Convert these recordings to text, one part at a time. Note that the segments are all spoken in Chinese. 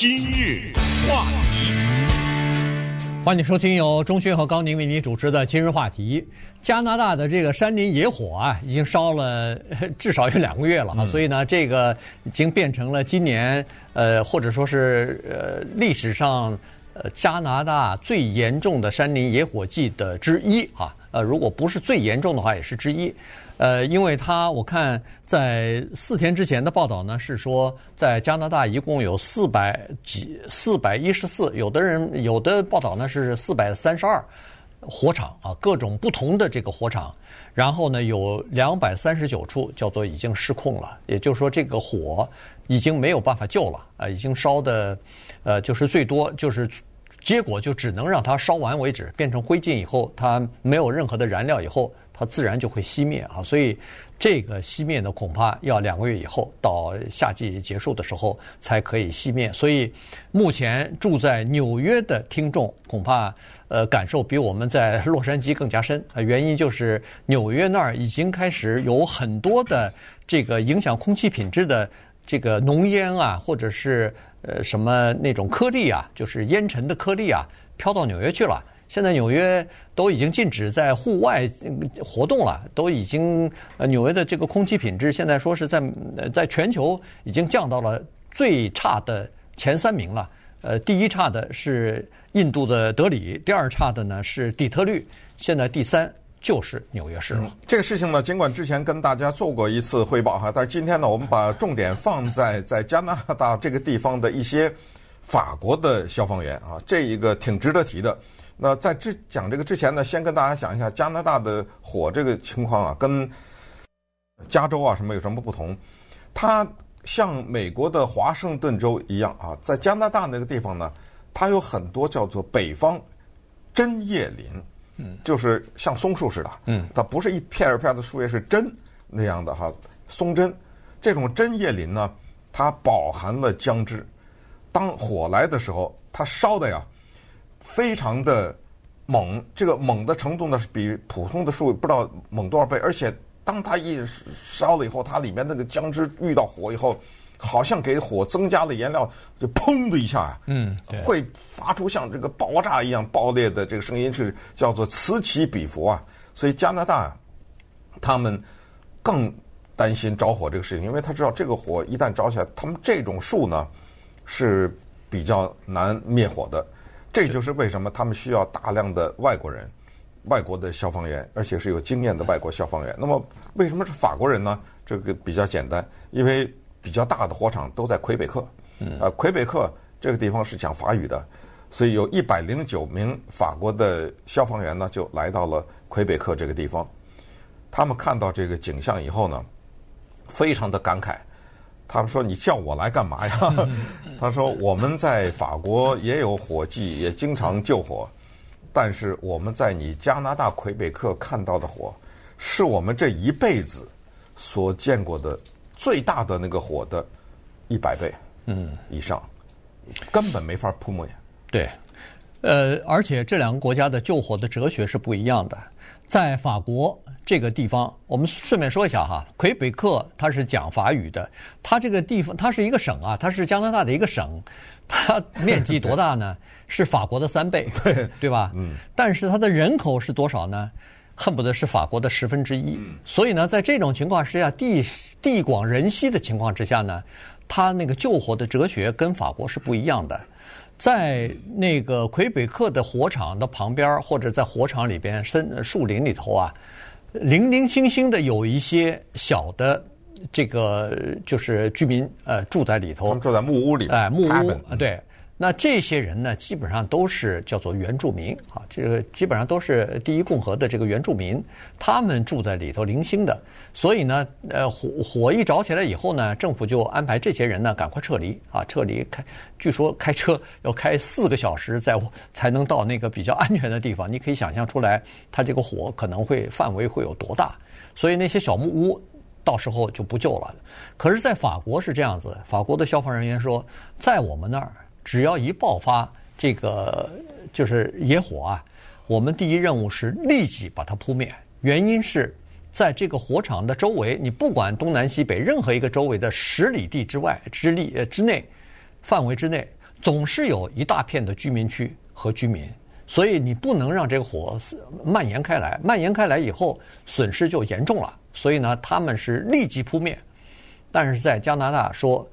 今日话题，欢迎收听由钟迅和高宁为您主持的今日话题。加拿大的这个山林野火啊，已经烧了至少有两个月了啊，嗯、所以呢，这个已经变成了今年呃，或者说是呃历史上呃加拿大最严重的山林野火季的之一啊。呃，如果不是最严重的话，也是之一。呃，因为他我看在四天之前的报道呢，是说在加拿大一共有四百几四百一十四，有的人有的报道呢是四百三十二火场啊，各种不同的这个火场，然后呢有两百三十九处叫做已经失控了，也就是说这个火已经没有办法救了啊，已经烧的呃就是最多就是结果就只能让它烧完为止，变成灰烬以后，它没有任何的燃料以后。它自然就会熄灭啊，所以这个熄灭呢，恐怕要两个月以后，到夏季结束的时候才可以熄灭。所以目前住在纽约的听众恐怕呃感受比我们在洛杉矶更加深啊，原因就是纽约那儿已经开始有很多的这个影响空气品质的这个浓烟啊，或者是呃什么那种颗粒啊，就是烟尘的颗粒啊，飘到纽约去了。现在纽约都已经禁止在户外活动了，都已经呃纽约的这个空气品质现在说是在在全球已经降到了最差的前三名了。呃，第一差的是印度的德里，第二差的呢是底特律，现在第三就是纽约市了。这个事情呢，尽管之前跟大家做过一次汇报哈，但是今天呢，我们把重点放在在加拿大这个地方的一些法国的消防员啊，这一个挺值得提的。那在之讲这个之前呢，先跟大家讲一下加拿大的火这个情况啊，跟加州啊什么有什么不同？它像美国的华盛顿州一样啊，在加拿大那个地方呢，它有很多叫做北方针叶林，嗯，就是像松树似的，嗯，它不是一片一片的树叶，是针那样的哈，松针。这种针叶林呢，它饱含了姜汁，当火来的时候，它烧的呀。非常的猛，这个猛的程度呢是比普通的树不知道猛多少倍，而且当它一烧了以后，它里面那个姜汁遇到火以后，好像给火增加了颜料，就砰的一下呀，嗯，会发出像这个爆炸一样爆裂的这个声音，是叫做此起彼伏啊。所以加拿大他们更担心着火这个事情，因为他知道这个火一旦着起来，他们这种树呢是比较难灭火的。这就是为什么他们需要大量的外国人、外国的消防员，而且是有经验的外国消防员。那么，为什么是法国人呢？这个比较简单，因为比较大的火场都在魁北克。嗯。呃，魁北克这个地方是讲法语的，所以有一百零九名法国的消防员呢，就来到了魁北克这个地方。他们看到这个景象以后呢，非常的感慨。他们说：“你叫我来干嘛呀？” 他说：“我们在法国也有火计，也经常救火，但是我们在你加拿大魁北克看到的火，是我们这一辈子所见过的最大的那个火的一百倍，嗯，以上，根本没法扑灭。”对，呃，而且这两个国家的救火的哲学是不一样的，在法国。这个地方，我们顺便说一下哈，魁北克它是讲法语的，它这个地方它是一个省啊，它是加拿大的一个省，它面积多大呢？是法国的三倍，对对吧？嗯。但是它的人口是多少呢？恨不得是法国的十分之一。所以呢，在这种情况之下，地地广人稀的情况之下呢，它那个救火的哲学跟法国是不一样的。在那个魁北克的火场的旁边，或者在火场里边森树林里头啊。零零星星的有一些小的，这个就是居民呃住在里头，住在木屋里，哎，木屋啊，对。那这些人呢，基本上都是叫做原住民啊，这个基本上都是第一共和的这个原住民，他们住在里头零星的，所以呢，呃，火火一着起来以后呢，政府就安排这些人呢赶快撤离啊，撤离开，据说开车要开四个小时在才能到那个比较安全的地方，你可以想象出来，它这个火可能会范围会有多大，所以那些小木屋到时候就不救了。可是，在法国是这样子，法国的消防人员说，在我们那儿。只要一爆发这个就是野火啊，我们第一任务是立即把它扑灭。原因是在这个火场的周围，你不管东南西北任何一个周围的十里地之外之力呃之内范围之内，总是有一大片的居民区和居民，所以你不能让这个火蔓延开来，蔓延开来以后损失就严重了。所以呢，他们是立即扑灭。但是在加拿大说，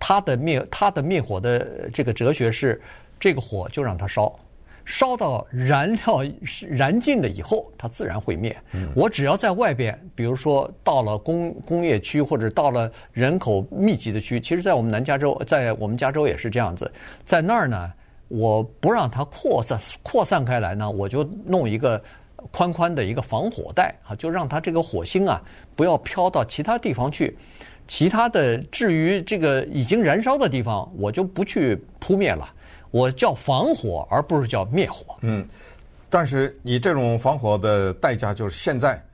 他的灭他的灭火的这个哲学是，这个火就让它烧。烧到燃料燃尽了以后，它自然会灭。我只要在外边，比如说到了工工业区或者到了人口密集的区，其实，在我们南加州，在我们加州也是这样子。在那儿呢，我不让它扩散扩散开来呢，我就弄一个宽宽的一个防火带啊，就让它这个火星啊不要飘到其他地方去。其他的至于这个已经燃烧的地方，我就不去扑灭了。我叫防火，而不是叫灭火。嗯，但是你这种防火的代价就是现在，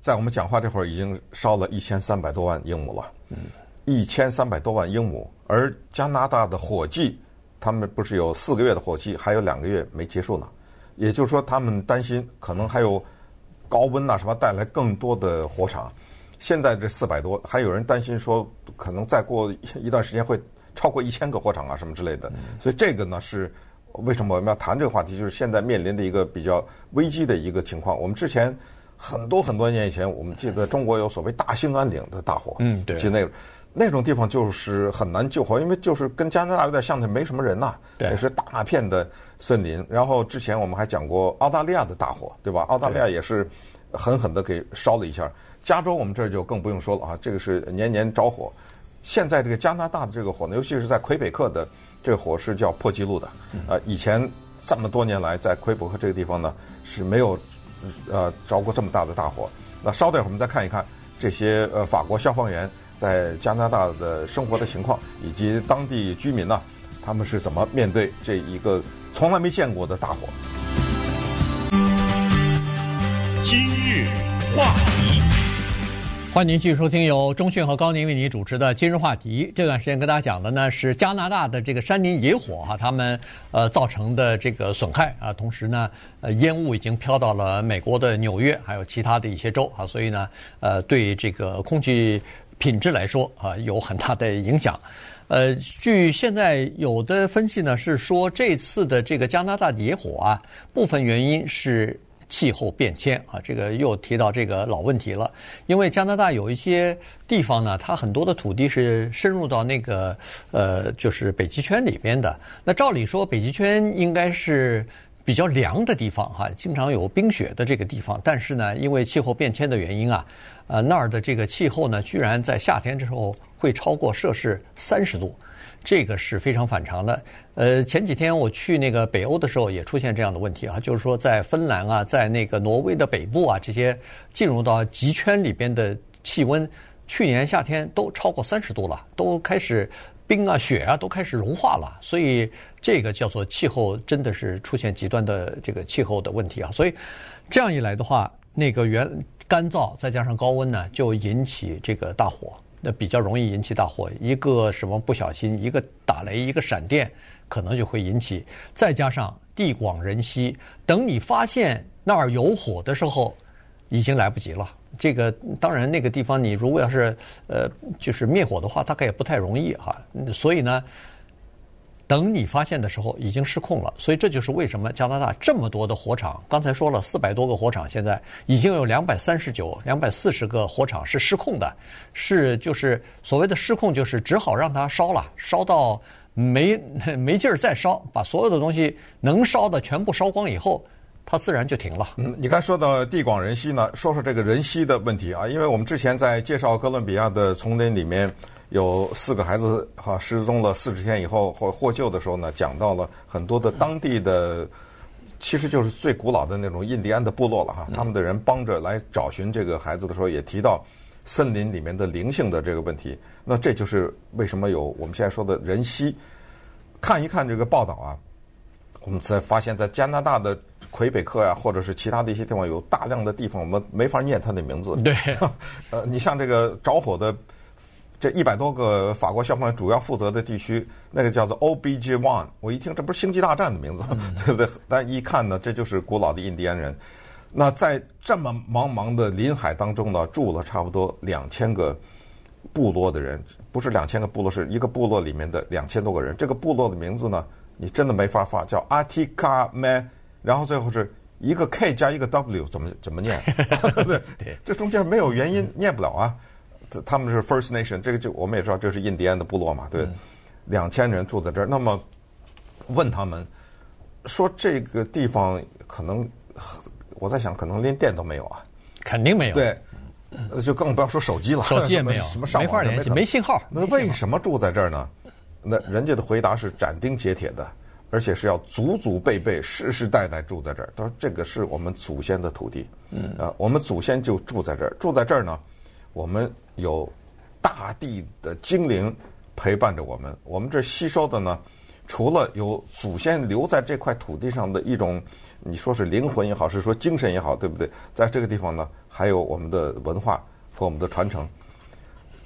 在我们讲话这会儿已经烧了一千三百多万英亩了。嗯，一千三百多万英亩，而加拿大的火季，他们不是有四个月的火季，还有两个月没结束呢。也就是说，他们担心可能还有高温呐什么带来更多的火场。现在这四百多，还有人担心说，可能再过一段时间会。超过一千个火场啊，什么之类的，所以这个呢是为什么我们要谈这个话题？就是现在面临的一个比较危机的一个情况。我们之前很多很多年以前，我们记得中国有所谓大兴安岭的大火，嗯，对，其实那那种地方就是很难救火，因为就是跟加拿大有点像的，没什么人呐，对，也是大片的森林。然后之前我们还讲过澳大利亚的大火，对吧？澳大利亚也是狠狠的给烧了一下。加州我们这儿就更不用说了啊，这个是年年着火。现在这个加拿大的这个火呢，尤其是在魁北克的这个火是叫破纪录的。呃，以前这么多年来，在魁北克这个地方呢是没有呃着过这么大的大火。那稍等会儿我们再看一看这些呃法国消防员在加拿大的生活的情况，以及当地居民呢，他们是怎么面对这一个从来没见过的大火。今日话题。欢迎继续收听由中讯和高宁为您主持的今日话题。这段时间跟大家讲的呢是加拿大的这个山林野火哈，他们呃造成的这个损害啊，同时呢呃烟雾已经飘到了美国的纽约还有其他的一些州啊，所以呢呃对这个空气品质来说啊有很大的影响。呃，据现在有的分析呢是说，这次的这个加拿大野火啊，部分原因是。气候变迁啊，这个又提到这个老问题了。因为加拿大有一些地方呢，它很多的土地是深入到那个呃，就是北极圈里边的。那照理说，北极圈应该是比较凉的地方哈，经常有冰雪的这个地方。但是呢，因为气候变迁的原因啊，呃，那儿的这个气候呢，居然在夏天之后会超过摄氏三十度。这个是非常反常的。呃，前几天我去那个北欧的时候，也出现这样的问题啊，就是说在芬兰啊，在那个挪威的北部啊，这些进入到极圈里边的气温，去年夏天都超过三十度了，都开始冰啊雪啊都开始融化了，所以这个叫做气候真的是出现极端的这个气候的问题啊。所以这样一来的话，那个原干燥再加上高温呢，就引起这个大火。那比较容易引起大火，一个什么不小心，一个打雷，一个闪电，可能就会引起。再加上地广人稀，等你发现那儿有火的时候，已经来不及了。这个当然，那个地方你如果要是呃，就是灭火的话，大概也不太容易哈。所以呢。等你发现的时候，已经失控了，所以这就是为什么加拿大这么多的火场。刚才说了四百多个火场，现在已经有两百三十九、两百四十个火场是失控的，是就是所谓的失控，就是只好让它烧了，烧到没 没劲儿再烧，把所有的东西能烧的全部烧光以后，它自然就停了。嗯，你刚说到地广人稀呢，说说这个人稀的问题啊，因为我们之前在介绍哥伦比亚的丛林里面。有四个孩子哈失踪了四十天以后或获救的时候呢，讲到了很多的当地的，其实就是最古老的那种印第安的部落了哈。他们的人帮着来找寻这个孩子的时候，也提到森林里面的灵性的这个问题。那这就是为什么有我们现在说的人稀。看一看这个报道啊，我们才发现，在加拿大的魁北克呀，或者是其他的一些地方，有大量的地方我们没法念他的名字。对，呃，你像这个着火的。这一百多个法国消防员主要负责的地区，那个叫做 OBG One，我一听这不是星际大战的名字，对不对？但一看呢，这就是古老的印第安人。那在这么茫茫的林海当中呢，住了差不多两千个部落的人，不是两千个部落，是一个部落里面的两千多个人。这个部落的名字呢，你真的没法发，叫阿提卡麦，然后最后是一个 K 加一个 W，怎么怎么念？对，这中间没有原因念不了啊。他们是 First Nation，这个就我们也知道这是印第安的部落嘛，对，两千人住在这儿。那么问他们说这个地方可能，我在想可能连电都没有啊，肯定没有。对。就更不要说手机了，手机也没有，什么上网没法联系，没信号。那为什么住在这儿呢？那人家的回答是斩钉截铁的，而且是要祖祖辈辈、世世代代住在这儿。他说：“这个是我们祖先的土地，嗯啊，我们祖先就住在这儿。住在这儿呢，我们有大地的精灵陪伴着我们。我们这吸收的呢，除了有祖先留在这块土地上的一种。”你说是灵魂也好，是说精神也好，对不对？在这个地方呢，还有我们的文化和我们的传承。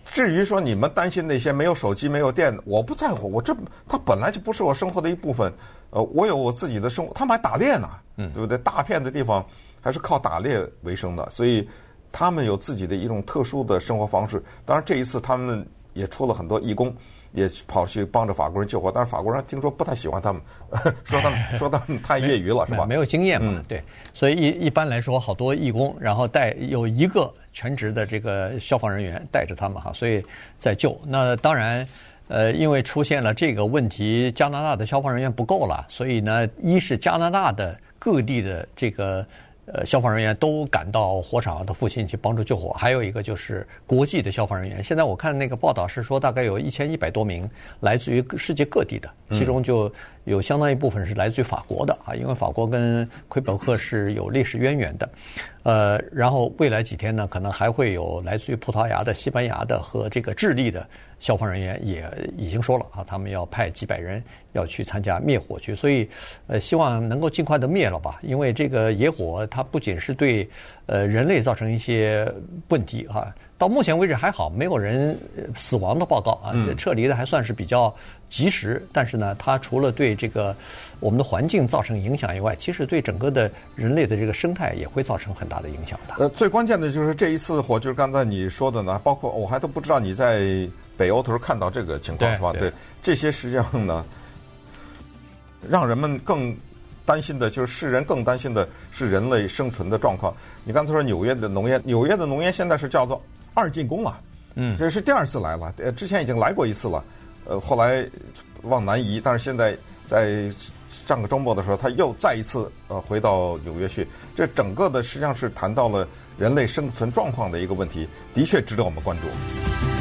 至于说你们担心那些没有手机、没有电，我不在乎。我这它本来就不是我生活的一部分。呃，我有我自己的生活。他们还打猎呢，对不对？大片的地方还是靠打猎为生的，所以他们有自己的一种特殊的生活方式。当然，这一次他们也出了很多义工。也跑去帮着法国人救火，但是法国人听说不太喜欢他们，说他们 说他们太业余了，是吧？没有经验嘛，对。所以一一般来说，好多义工，然后带有一个全职的这个消防人员带着他们哈，所以在救。那当然，呃，因为出现了这个问题，加拿大的消防人员不够了，所以呢，一是加拿大的各地的这个。呃，消防人员都赶到火场的附近去帮助救火，还有一个就是国际的消防人员。现在我看那个报道是说，大概有一千一百多名来自于世界各地的，其中就有相当一部分是来自于法国的啊，因为法国跟魁北克是有历史渊源的。呃，然后未来几天呢，可能还会有来自于葡萄牙的、西班牙的和这个智利的。消防人员也已经说了啊，他们要派几百人要去参加灭火去，所以呃，希望能够尽快的灭了吧。因为这个野火它不仅是对呃人类造成一些问题哈，到目前为止还好，没有人死亡的报告啊，这撤离的还算是比较及时。但是呢，它除了对这个我们的环境造成影响以外，其实对整个的人类的这个生态也会造成很大的影响的。呃，最关键的就是这一次火，就是刚才你说的呢，包括我还都不知道你在。北欧头看到这个情况是吧？对，这些实际上呢，让人们更担心的，就是世人更担心的是人类生存的状况。你刚才说纽约的浓烟，纽约的浓烟现在是叫做二进宫了，嗯，这是第二次来了，呃，之前已经来过一次了，呃，后来往南移，但是现在在上个周末的时候，他又再一次呃回到纽约去。这整个的实际上是谈到了人类生存状况的一个问题，的确值得我们关注。